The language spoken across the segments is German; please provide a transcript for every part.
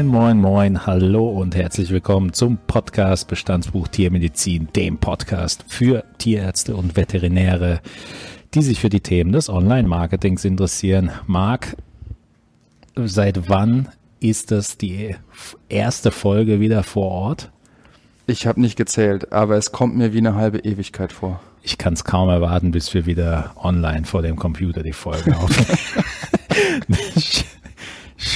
Moin, moin, moin, hallo und herzlich willkommen zum Podcast Bestandsbuch Tiermedizin, dem Podcast für Tierärzte und Veterinäre, die sich für die Themen des Online-Marketings interessieren. Marc, seit wann ist das die erste Folge wieder vor Ort? Ich habe nicht gezählt, aber es kommt mir wie eine halbe Ewigkeit vor. Ich kann es kaum erwarten, bis wir wieder online vor dem Computer die Folge aufnehmen.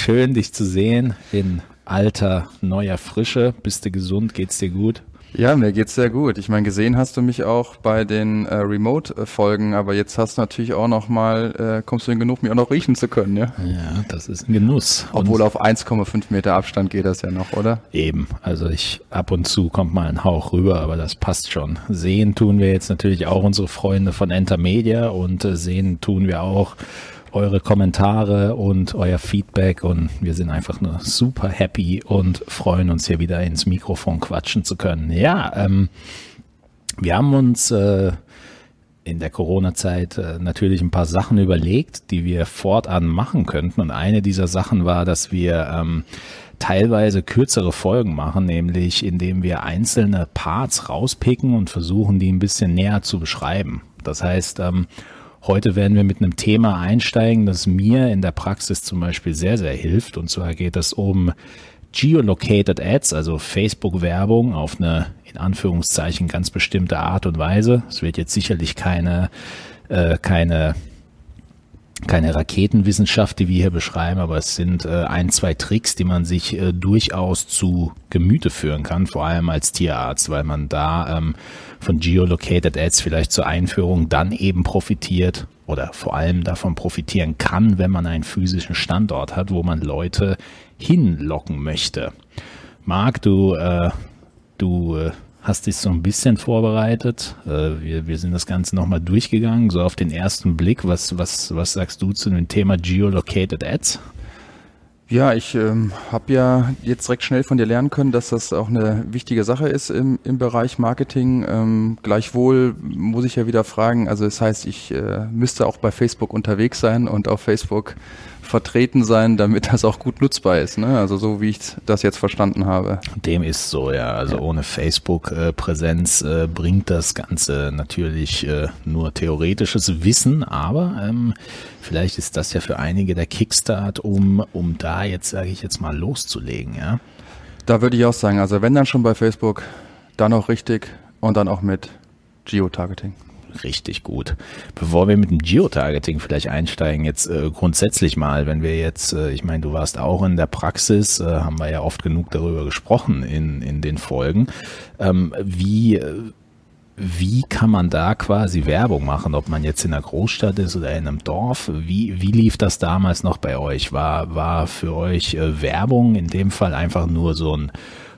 Schön, dich zu sehen in alter, neuer Frische. Bist du gesund? Geht's dir gut? Ja, mir geht's sehr gut. Ich meine, gesehen hast du mich auch bei den äh, Remote-Folgen, aber jetzt hast du natürlich auch noch mal, äh, kommst du in genug, mich auch noch riechen zu können, ja? Ja, das ist ein Genuss. Obwohl und auf 1,5 Meter Abstand geht das ja noch, oder? Eben. Also ich, ab und zu kommt mal ein Hauch rüber, aber das passt schon. Sehen tun wir jetzt natürlich auch unsere Freunde von Enter Media und äh, sehen tun wir auch eure Kommentare und euer Feedback und wir sind einfach nur super happy und freuen uns hier wieder ins Mikrofon quatschen zu können. Ja, ähm, wir haben uns äh, in der Corona-Zeit äh, natürlich ein paar Sachen überlegt, die wir fortan machen könnten. Und eine dieser Sachen war, dass wir ähm, teilweise kürzere Folgen machen, nämlich indem wir einzelne Parts rauspicken und versuchen, die ein bisschen näher zu beschreiben. Das heißt, ähm, Heute werden wir mit einem Thema einsteigen, das mir in der Praxis zum Beispiel sehr, sehr hilft. Und zwar geht es um Geolocated Ads, also Facebook-Werbung auf eine in Anführungszeichen ganz bestimmte Art und Weise. Es wird jetzt sicherlich keine, äh, keine keine Raketenwissenschaft, die wir hier beschreiben, aber es sind äh, ein, zwei Tricks, die man sich äh, durchaus zu Gemüte führen kann, vor allem als Tierarzt, weil man da ähm, von Geolocated Ads vielleicht zur Einführung dann eben profitiert oder vor allem davon profitieren kann, wenn man einen physischen Standort hat, wo man Leute hinlocken möchte. Marc, du, äh, du äh, hast dich so ein bisschen vorbereitet. Äh, wir, wir sind das Ganze nochmal durchgegangen, so auf den ersten Blick. Was, was, was sagst du zu dem Thema Geolocated Ads? Ja, ich ähm, habe ja jetzt direkt schnell von dir lernen können, dass das auch eine wichtige Sache ist im, im Bereich Marketing. Ähm, gleichwohl muss ich ja wieder fragen, also das heißt, ich äh, müsste auch bei Facebook unterwegs sein und auf Facebook vertreten sein, damit das auch gut nutzbar ist. Ne? Also so wie ich das jetzt verstanden habe. Dem ist so, ja. Also ja. ohne Facebook-Präsenz äh, bringt das Ganze natürlich äh, nur theoretisches Wissen, aber ähm, vielleicht ist das ja für einige der Kickstart, um, um da jetzt, sage ich jetzt mal, loszulegen, ja. Da würde ich auch sagen, also wenn dann schon bei Facebook, dann auch richtig und dann auch mit Geotargeting richtig gut. Bevor wir mit dem Geotargeting vielleicht einsteigen, jetzt äh, grundsätzlich mal, wenn wir jetzt, äh, ich meine, du warst auch in der Praxis, äh, haben wir ja oft genug darüber gesprochen in, in den Folgen. Ähm, wie, wie kann man da quasi Werbung machen, ob man jetzt in einer Großstadt ist oder in einem Dorf? Wie, wie lief das damals noch bei euch? War, war für euch äh, Werbung in dem Fall einfach nur so ein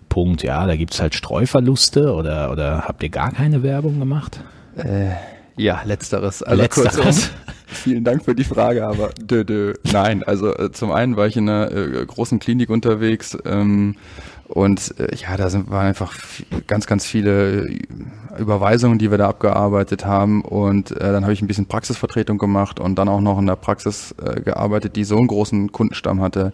Punkt, ja, da gibt's halt Streuverluste oder, oder habt ihr gar keine Werbung gemacht? Äh, ja, letzteres. Also letzteres. Vielen Dank für die Frage, aber dö, dö. nein. Also äh, zum einen war ich in einer äh, großen Klinik unterwegs ähm, und äh, ja, da sind, waren einfach ganz, ganz viele Überweisungen, die wir da abgearbeitet haben und äh, dann habe ich ein bisschen Praxisvertretung gemacht und dann auch noch in der Praxis äh, gearbeitet, die so einen großen Kundenstamm hatte,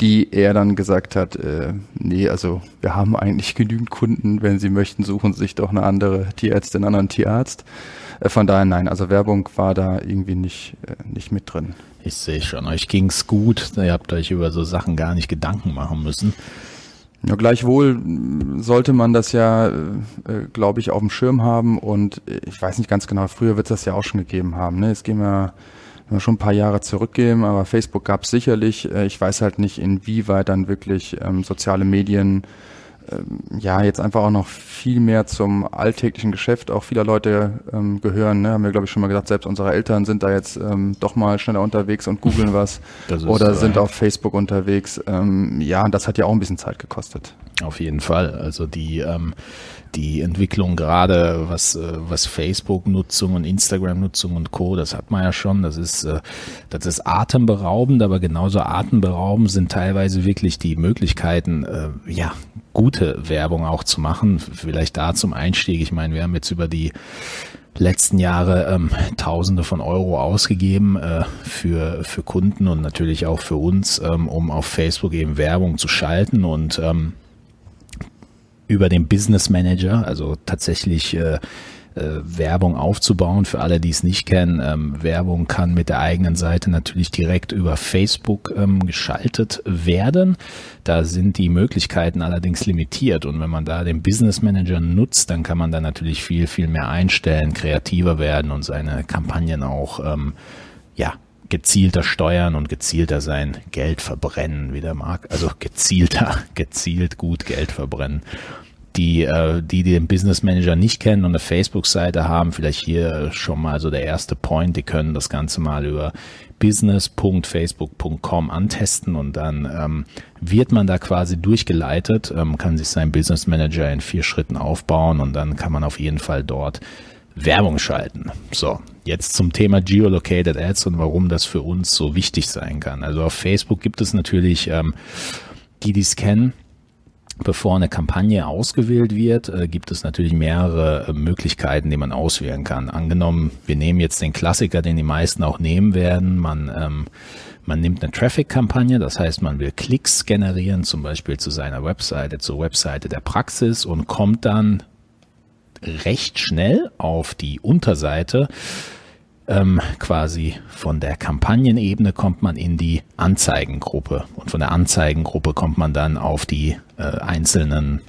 die er dann gesagt hat, äh, nee, also wir haben eigentlich genügend Kunden, wenn sie möchten, suchen sich doch eine andere Tierärztin, einen anderen Tierarzt. Äh, von daher nein, also Werbung war da irgendwie nicht, äh, nicht mit drin. Ich sehe schon, euch ging's gut, ihr habt euch über so Sachen gar nicht Gedanken machen müssen. Ja, gleichwohl sollte man das ja, äh, glaube ich, auf dem Schirm haben und ich weiß nicht ganz genau, früher wird es das ja auch schon gegeben haben. Ne? Es gehen ja wenn wir schon ein paar Jahre zurückgehen, aber Facebook gab es sicherlich. Äh, ich weiß halt nicht, inwieweit dann wirklich ähm, soziale Medien ja jetzt einfach auch noch viel mehr zum alltäglichen Geschäft auch vieler Leute ähm, gehören. Ne? Haben wir, glaube ich, schon mal gesagt, selbst unsere Eltern sind da jetzt ähm, doch mal schneller unterwegs und googeln was oder sind auf Facebook unterwegs. Ähm, ja, und das hat ja auch ein bisschen Zeit gekostet. Auf jeden Fall. Also die ähm, die Entwicklung gerade was äh, was Facebook Nutzung und Instagram Nutzung und Co, das hat man ja schon, das ist äh, das ist atemberaubend, aber genauso atemberaubend sind teilweise wirklich die Möglichkeiten äh, ja, gute Werbung auch zu machen. Vielleicht da zum Einstieg, ich meine, wir haben jetzt über die letzten Jahre ähm, Tausende von Euro ausgegeben äh, für, für Kunden und natürlich auch für uns, ähm, um auf Facebook eben Werbung zu schalten und ähm, über den Business Manager, also tatsächlich äh, Werbung aufzubauen. Für alle, die es nicht kennen, ähm, Werbung kann mit der eigenen Seite natürlich direkt über Facebook ähm, geschaltet werden. Da sind die Möglichkeiten allerdings limitiert und wenn man da den Business Manager nutzt, dann kann man da natürlich viel, viel mehr einstellen, kreativer werden und seine Kampagnen auch ähm, ja, gezielter steuern und gezielter sein Geld verbrennen, wie der mag. Also gezielter, gezielt gut Geld verbrennen die, äh, die den Business Manager nicht kennen und eine Facebook-Seite haben, vielleicht hier schon mal so der erste Point, die können das Ganze mal über business.facebook.com antesten und dann ähm, wird man da quasi durchgeleitet, ähm, kann sich sein Business Manager in vier Schritten aufbauen und dann kann man auf jeden Fall dort Werbung schalten. So, jetzt zum Thema Geolocated Ads und warum das für uns so wichtig sein kann. Also auf Facebook gibt es natürlich, ähm, die dies kennen, Bevor eine Kampagne ausgewählt wird, äh, gibt es natürlich mehrere äh, Möglichkeiten, die man auswählen kann. Angenommen, wir nehmen jetzt den Klassiker, den die meisten auch nehmen werden. Man, ähm, man nimmt eine Traffic-Kampagne, das heißt, man will Klicks generieren, zum Beispiel zu seiner Webseite, zur Webseite der Praxis und kommt dann recht schnell auf die Unterseite ähm, quasi von der Kampagnenebene kommt man in die Anzeigengruppe und von der Anzeigengruppe kommt man dann auf die äh, einzelnen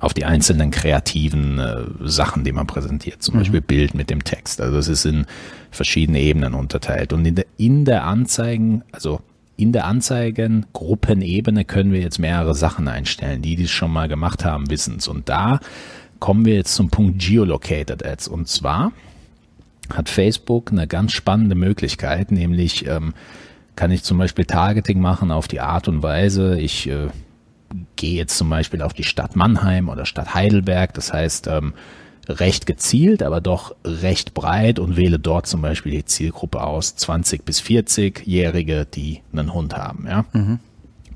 auf die einzelnen kreativen äh, Sachen, die man präsentiert, zum mhm. Beispiel Bild mit dem Text. Also es ist in verschiedene Ebenen unterteilt. Und in der, in der Anzeigen, also in der Anzeigengruppenebene können wir jetzt mehrere Sachen einstellen. Die, die es schon mal gemacht haben, wissen es. Und da kommen wir jetzt zum Punkt Geolocated Ads. Und zwar hat Facebook eine ganz spannende Möglichkeit, nämlich ähm, kann ich zum Beispiel Targeting machen auf die Art und Weise, ich äh, gehe jetzt zum Beispiel auf die Stadt Mannheim oder Stadt Heidelberg, das heißt ähm, recht gezielt, aber doch recht breit und wähle dort zum Beispiel die Zielgruppe aus, 20 bis 40-Jährige, die einen Hund haben. Ja? Mhm.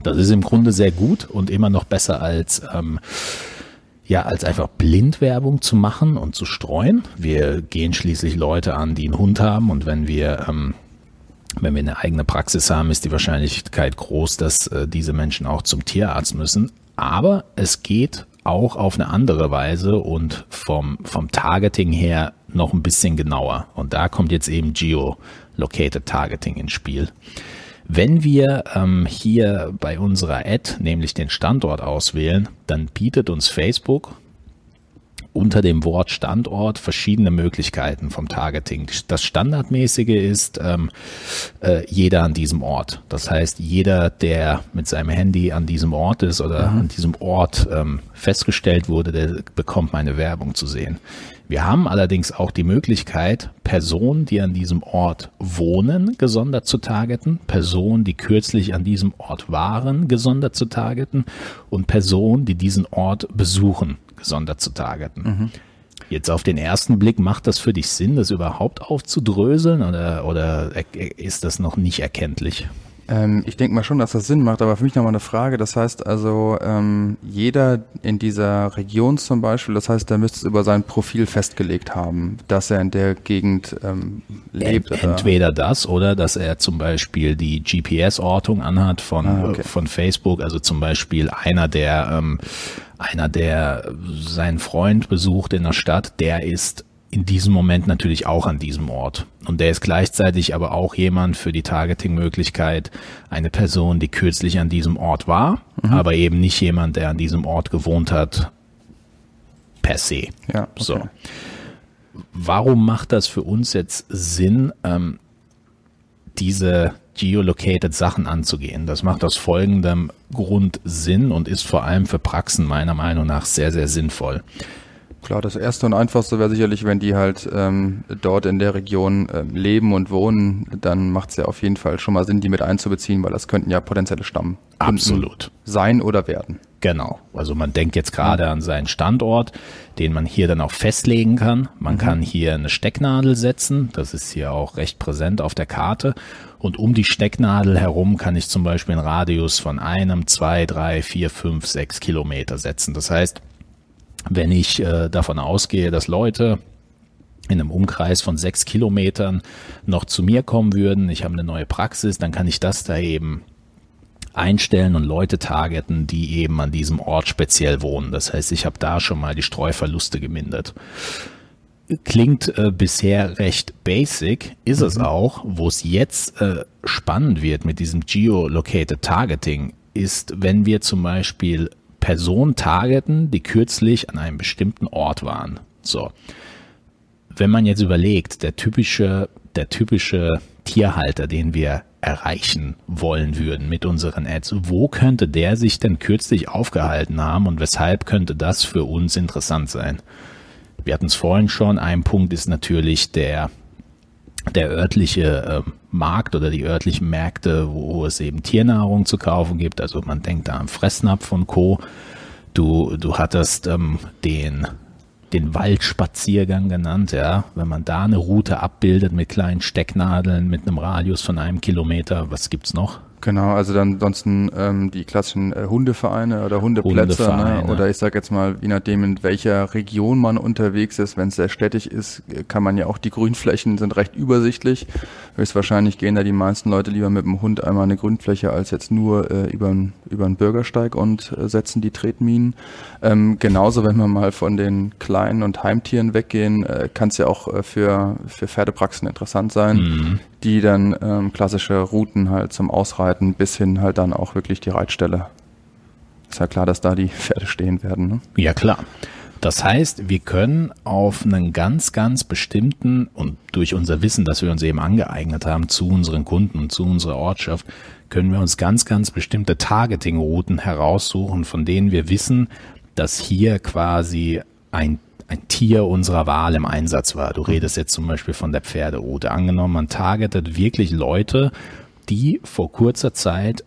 Das ist im Grunde sehr gut und immer noch besser als ähm, ja, als einfach Blindwerbung zu machen und zu streuen. Wir gehen schließlich Leute an, die einen Hund haben und wenn wir, ähm, wenn wir eine eigene Praxis haben, ist die Wahrscheinlichkeit groß, dass äh, diese Menschen auch zum Tierarzt müssen. Aber es geht auch auf eine andere Weise und vom, vom Targeting her noch ein bisschen genauer. Und da kommt jetzt eben Geo-Located Targeting ins Spiel. Wenn wir ähm, hier bei unserer Ad nämlich den Standort auswählen, dann bietet uns Facebook unter dem Wort Standort verschiedene Möglichkeiten vom Targeting. Das Standardmäßige ist ähm, äh, jeder an diesem Ort. Das heißt, jeder, der mit seinem Handy an diesem Ort ist oder mhm. an diesem Ort ähm, festgestellt wurde, der bekommt meine Werbung zu sehen. Wir haben allerdings auch die Möglichkeit, Personen, die an diesem Ort wohnen, gesondert zu targeten, Personen, die kürzlich an diesem Ort waren, gesondert zu targeten und Personen, die diesen Ort besuchen, gesondert zu targeten. Mhm. Jetzt auf den ersten Blick macht das für dich Sinn, das überhaupt aufzudröseln oder, oder ist das noch nicht erkenntlich? Ähm, ich denke mal schon, dass das Sinn macht, aber für mich nochmal eine Frage. Das heißt also, ähm, jeder in dieser Region zum Beispiel, das heißt, der müsste es über sein Profil festgelegt haben, dass er in der Gegend ähm, lebt. Ent, entweder das oder dass er zum Beispiel die GPS-Ortung anhat von, ah, okay. von Facebook, also zum Beispiel einer, der ähm, einer, der seinen Freund besucht in der Stadt, der ist in diesem Moment natürlich auch an diesem Ort. Und der ist gleichzeitig aber auch jemand für die Targeting-Möglichkeit, eine Person, die kürzlich an diesem Ort war, mhm. aber eben nicht jemand, der an diesem Ort gewohnt hat, per se. Ja, okay. So. Warum macht das für uns jetzt Sinn, ähm, diese geolocated Sachen anzugehen? Das macht aus folgendem Grund Sinn und ist vor allem für Praxen meiner Meinung nach sehr, sehr sinnvoll. Klar, das erste und einfachste wäre sicherlich, wenn die halt ähm, dort in der Region äh, leben und wohnen, dann macht es ja auf jeden Fall schon mal Sinn, die mit einzubeziehen, weil das könnten ja potenzielle Stamm Absolut. sein oder werden. Genau. Also man denkt jetzt gerade an seinen Standort, den man hier dann auch festlegen kann. Man mhm. kann hier eine Stecknadel setzen. Das ist hier auch recht präsent auf der Karte. Und um die Stecknadel herum kann ich zum Beispiel einen Radius von einem, zwei, drei, vier, fünf, sechs Kilometer setzen. Das heißt, wenn ich äh, davon ausgehe, dass Leute in einem Umkreis von sechs Kilometern noch zu mir kommen würden, ich habe eine neue Praxis, dann kann ich das da eben einstellen und Leute targeten, die eben an diesem Ort speziell wohnen. Das heißt, ich habe da schon mal die Streuverluste gemindert. Klingt äh, bisher recht basic, ist mhm. es auch. Wo es jetzt äh, spannend wird mit diesem Geolocated Targeting, ist, wenn wir zum Beispiel Personen targeten, die kürzlich an einem bestimmten Ort waren. So. Wenn man jetzt überlegt, der typische, der typische Tierhalter, den wir erreichen wollen würden mit unseren Ads. Wo könnte der sich denn kürzlich aufgehalten haben und weshalb könnte das für uns interessant sein? Wir hatten es vorhin schon, ein Punkt ist natürlich der, der örtliche äh, Markt oder die örtlichen Märkte, wo es eben Tiernahrung zu kaufen gibt. Also man denkt da am Fressnapf von Co. Du, du hattest ähm, den den Waldspaziergang genannt, ja. Wenn man da eine Route abbildet mit kleinen Stecknadeln, mit einem Radius von einem Kilometer, was gibt's noch? Genau, also dann ansonsten ähm, die klassischen äh, Hundevereine oder Hundeplätze ne? oder ich sage jetzt mal, je nachdem in welcher Region man unterwegs ist, wenn es sehr städtisch ist, kann man ja auch die Grünflächen sind recht übersichtlich. Höchstwahrscheinlich gehen da die meisten Leute lieber mit dem Hund einmal eine Grünfläche als jetzt nur äh, über über einen Bürgersteig und äh, setzen die Tretminen. Ähm, genauso, wenn wir mal von den kleinen und Heimtieren weggehen, äh, kann es ja auch äh, für für Pferdepraxen interessant sein, mhm die dann ähm, klassische Routen halt zum Ausreiten bis hin halt dann auch wirklich die Reitstelle. Ist ja klar, dass da die Pferde stehen werden. Ne? Ja, klar. Das heißt, wir können auf einen ganz, ganz bestimmten und durch unser Wissen, das wir uns eben angeeignet haben zu unseren Kunden und zu unserer Ortschaft, können wir uns ganz, ganz bestimmte Targeting-Routen heraussuchen, von denen wir wissen, dass hier quasi ein ein Tier unserer Wahl im Einsatz war. Du redest jetzt zum Beispiel von der Pferderoute. Angenommen, man targetet wirklich Leute, die vor kurzer Zeit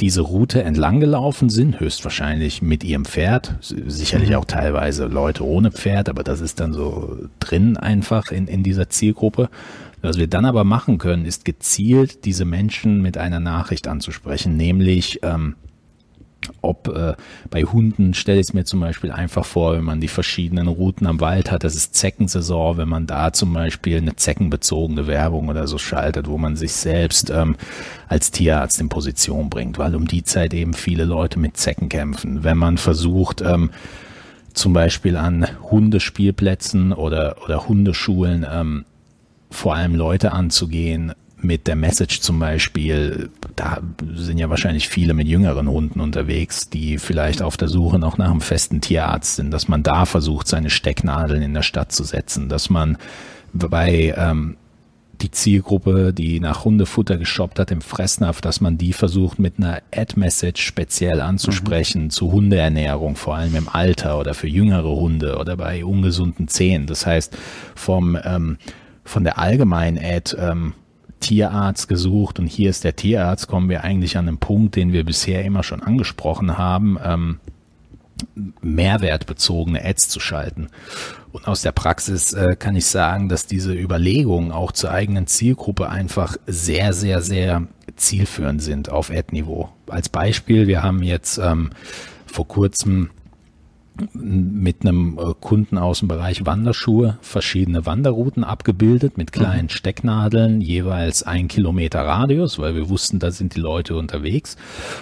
diese Route entlang gelaufen sind, höchstwahrscheinlich mit ihrem Pferd, sicherlich mhm. auch teilweise Leute ohne Pferd, aber das ist dann so drin einfach in, in dieser Zielgruppe. Was wir dann aber machen können, ist gezielt diese Menschen mit einer Nachricht anzusprechen, nämlich ähm, ob äh, bei Hunden stelle ich es mir zum Beispiel einfach vor, wenn man die verschiedenen Routen am Wald hat, das ist Zeckensaison, wenn man da zum Beispiel eine zeckenbezogene Werbung oder so schaltet, wo man sich selbst ähm, als Tierarzt in Position bringt, weil um die Zeit eben viele Leute mit Zecken kämpfen. Wenn man versucht, ähm, zum Beispiel an Hundespielplätzen oder, oder Hundeschulen ähm, vor allem Leute anzugehen, mit der Message zum Beispiel, da sind ja wahrscheinlich viele mit jüngeren Hunden unterwegs, die vielleicht auf der Suche noch nach einem festen Tierarzt sind, dass man da versucht, seine Stecknadeln in der Stadt zu setzen, dass man bei ähm, die Zielgruppe, die nach Hundefutter geshoppt hat im Fressnapf, dass man die versucht mit einer Ad-Message speziell anzusprechen mhm. zu Hundeernährung, vor allem im Alter oder für jüngere Hunde oder bei ungesunden Zähnen. Das heißt, vom ähm, von der allgemeinen Ad ähm, Tierarzt gesucht und hier ist der Tierarzt, kommen wir eigentlich an den Punkt, den wir bisher immer schon angesprochen haben, ähm, mehrwertbezogene Ads zu schalten. Und aus der Praxis äh, kann ich sagen, dass diese Überlegungen auch zur eigenen Zielgruppe einfach sehr, sehr, sehr zielführend sind auf Ad-Niveau. Als Beispiel, wir haben jetzt ähm, vor kurzem mit einem äh, Kunden aus dem Bereich Wanderschuhe verschiedene Wanderrouten abgebildet mit kleinen mhm. Stecknadeln, jeweils ein Kilometer Radius, weil wir wussten, da sind die Leute unterwegs.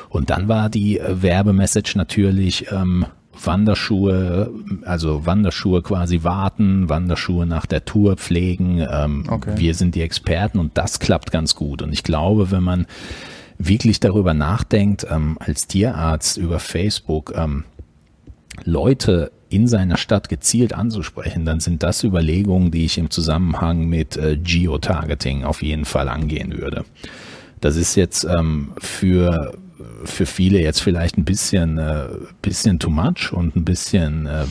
Und dann war die äh, Werbemessage natürlich ähm, Wanderschuhe, also Wanderschuhe quasi warten, Wanderschuhe nach der Tour pflegen. Ähm, okay. Wir sind die Experten und das klappt ganz gut. Und ich glaube, wenn man wirklich darüber nachdenkt, ähm, als Tierarzt über Facebook, ähm, Leute in seiner Stadt gezielt anzusprechen, dann sind das Überlegungen, die ich im Zusammenhang mit äh, Geotargeting auf jeden Fall angehen würde. Das ist jetzt ähm, für, für viele jetzt vielleicht ein bisschen, äh, bisschen too much und ein bisschen äh,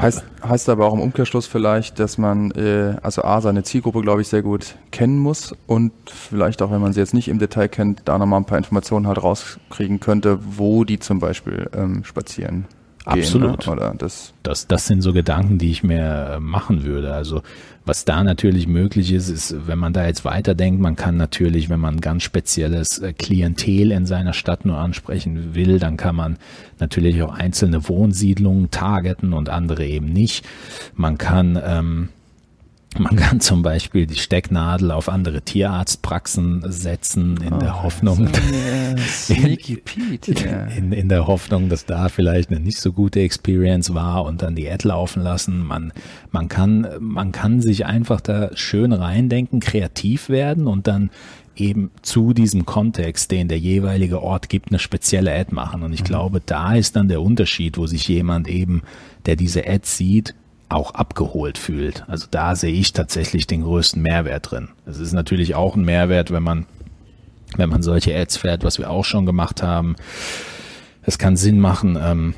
Heißt, heißt aber auch im Umkehrschluss vielleicht, dass man äh, also A, seine Zielgruppe, glaube ich, sehr gut kennen muss und vielleicht auch, wenn man sie jetzt nicht im Detail kennt, da nochmal ein paar Informationen halt rauskriegen könnte, wo die zum Beispiel ähm, spazieren. Absolut. Gehen, ne? Oder das, das, das sind so Gedanken, die ich mir äh, machen würde. Also was da natürlich möglich ist, ist, wenn man da jetzt weiterdenkt, man kann natürlich, wenn man ein ganz spezielles äh, Klientel in seiner Stadt nur ansprechen will, dann kann man natürlich auch einzelne Wohnsiedlungen targeten und andere eben nicht. Man kann ähm, Man kann zum Beispiel die Stecknadel auf andere Tierarztpraxen setzen in oh, der Hoffnung, so, yeah. in, in, in, der Hoffnung, dass da vielleicht eine nicht so gute Experience war und dann die Ad laufen lassen. Man, man kann, man kann sich einfach da schön reindenken, kreativ werden und dann eben zu diesem Kontext, den der jeweilige Ort gibt, eine spezielle Ad machen. Und ich mhm. glaube, da ist dann der Unterschied, wo sich jemand eben, der diese Ad sieht, auch abgeholt fühlt. Also da sehe ich tatsächlich den größten Mehrwert drin. Es ist natürlich auch ein Mehrwert, wenn man, wenn man solche Ads fährt, was wir auch schon gemacht haben. Es kann Sinn machen, ähm,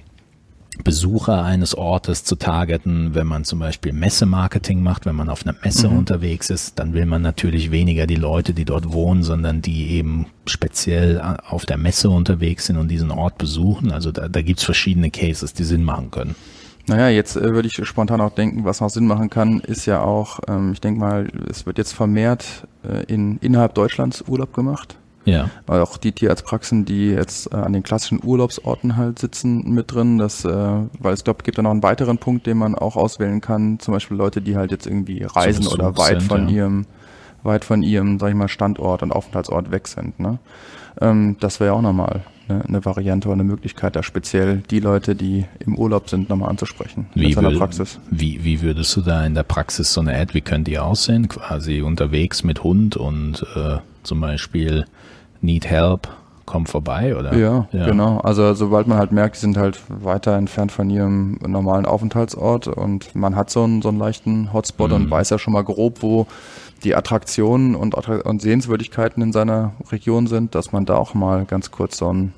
Besucher eines Ortes zu targeten. Wenn man zum Beispiel Messemarketing macht, wenn man auf einer Messe mhm. unterwegs ist, dann will man natürlich weniger die Leute, die dort wohnen, sondern die eben speziell auf der Messe unterwegs sind und diesen Ort besuchen. Also da, da gibt's verschiedene Cases, die Sinn machen können. Naja, jetzt äh, würde ich spontan auch denken, was noch Sinn machen kann, ist ja auch, ähm, ich denke mal, es wird jetzt vermehrt äh, in innerhalb Deutschlands Urlaub gemacht. Ja. Weil auch die Tierarztpraxen, die jetzt äh, an den klassischen Urlaubsorten halt sitzen, mit drin. Das, äh, weil es glaube, gibt da noch einen weiteren Punkt, den man auch auswählen kann. Zum Beispiel Leute, die halt jetzt irgendwie reisen oder weit von ja. ihrem, weit von ihrem, sag ich mal, Standort und Aufenthaltsort weg sind. Ne? Ähm, das wäre ja auch nochmal eine, eine Variante oder eine Möglichkeit, da speziell die Leute, die im Urlaub sind, nochmal anzusprechen wie in seiner Praxis. Wie, wie würdest du da in der Praxis so eine Ad, wie könnte die aussehen? Quasi unterwegs mit Hund und äh, zum Beispiel Need Help, komm vorbei, oder? Ja, ja, genau. Also sobald man halt merkt, die sind halt weiter entfernt von ihrem normalen Aufenthaltsort und man hat so einen, so einen leichten Hotspot mhm. und weiß ja schon mal grob, wo die Attraktionen und, und Sehenswürdigkeiten in seiner Region sind, dass man da auch mal ganz kurz so, ein,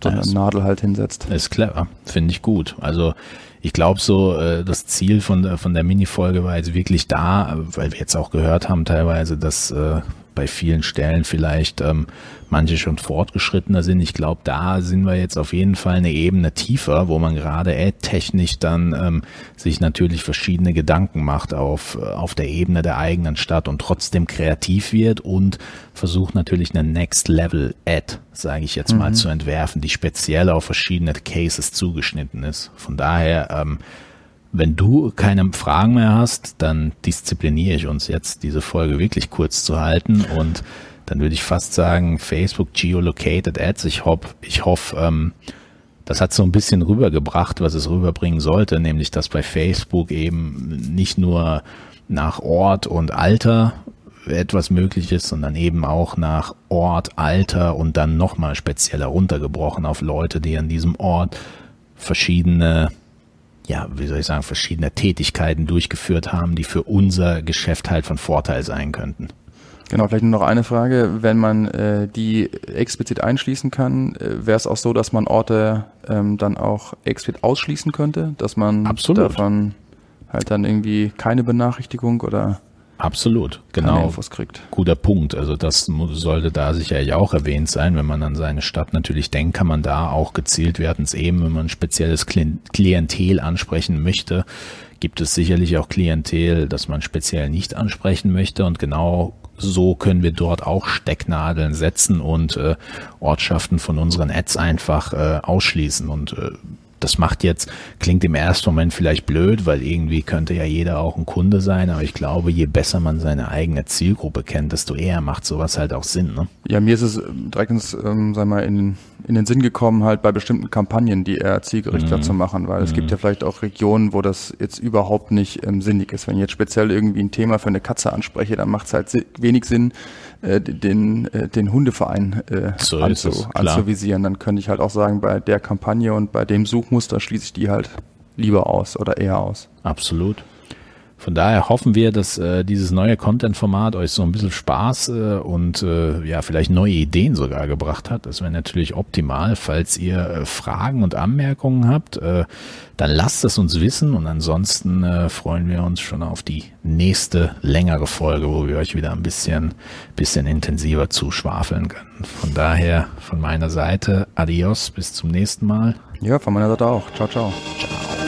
so eine Nadel halt hinsetzt. Ist clever, finde ich gut. Also ich glaube so, äh, das Ziel von der, von der Minifolge war jetzt wirklich da, weil wir jetzt auch gehört haben teilweise, dass äh, bei vielen Stellen vielleicht ähm, manche schon fortgeschrittener sind. Ich glaube, da sind wir jetzt auf jeden Fall eine Ebene tiefer, wo man gerade technisch dann ähm, sich natürlich verschiedene Gedanken macht auf, auf der Ebene der eigenen Stadt und trotzdem kreativ wird und versucht natürlich eine Next Level Ad, sage ich jetzt mhm. mal, zu entwerfen, die speziell auf verschiedene Cases zugeschnitten ist. Von daher ähm, wenn du keine Fragen mehr hast, dann diszipliniere ich uns jetzt, diese Folge wirklich kurz zu halten und dann würde ich fast sagen, Facebook Geolocated Ads. Ich hoffe, ich hoffe, ähm, das hat so ein bisschen rübergebracht, was es rüberbringen sollte, nämlich dass bei Facebook eben nicht nur nach Ort und Alter etwas möglich ist, sondern eben auch nach Ort, Alter und dann nochmal spezieller runtergebrochen auf Leute, die an diesem Ort verschiedene ja, wie soll ich sagen, verschiedene Tätigkeiten durchgeführt haben, die für unser Geschäft halt von Vorteil sein könnten. Genau, vielleicht nur noch eine Frage. Wenn man äh, die explizit einschließen kann, äh, wäre es auch so, dass man Orte ähm, dann auch explizit ausschließen könnte, dass man Absolut. davon halt dann irgendwie keine Benachrichtigung oder Absolut, genau. Infos kriegt. Guter Punkt. Also das sollte da sicherlich auch erwähnt sein. Wenn man an seine Stadt natürlich denkt, kann man da auch gezielt, wir hatten es eben, wenn man ein spezielles Klientel ansprechen möchte, gibt es sicherlich auch Klientel, das man speziell nicht ansprechen möchte. Und genau so können wir dort auch Stecknadeln setzen und äh, Ortschaften von unseren Ads einfach äh, ausschließen. Und äh, das macht jetzt, klingt im ersten Moment vielleicht blöd, weil irgendwie könnte ja jeder auch ein Kunde sein, aber ich glaube, je besser man seine eigene Zielgruppe kennt, desto eher macht sowas halt auch Sinn. Ne? Ja, mir ist es ähm, direkt ins, ähm, sag mal, in, in den Sinn gekommen, halt bei bestimmten Kampagnen, die eher zielgerichteter mhm. zu machen, weil mhm. es gibt mhm. ja vielleicht auch Regionen, wo das jetzt überhaupt nicht ähm, sinnig ist. Wenn ich jetzt speziell irgendwie ein Thema für eine Katze anspreche, dann macht es halt wenig Sinn, äh, den, äh, den Hundeverein äh, so anzu, anzuvisieren. Dann könnte ich halt auch sagen, bei der Kampagne und bei dem Suchmuster schließe ich die halt lieber aus oder eher aus. Absolut. Von daher hoffen wir, dass äh, dieses neue Content-Format euch so ein bisschen Spaß äh, und äh, ja vielleicht neue Ideen sogar gebracht hat. Das wäre natürlich optimal. Falls ihr äh, Fragen und Anmerkungen habt, äh, dann lasst es uns wissen und ansonsten äh, freuen wir uns schon auf die nächste längere Folge, wo wir euch wieder ein bisschen, bisschen intensiver zuschwafeln können. Von daher von meiner Seite, adios, bis zum nächsten Mal. Ja, von meiner Seite auch. Ciao, ciao. Ciao.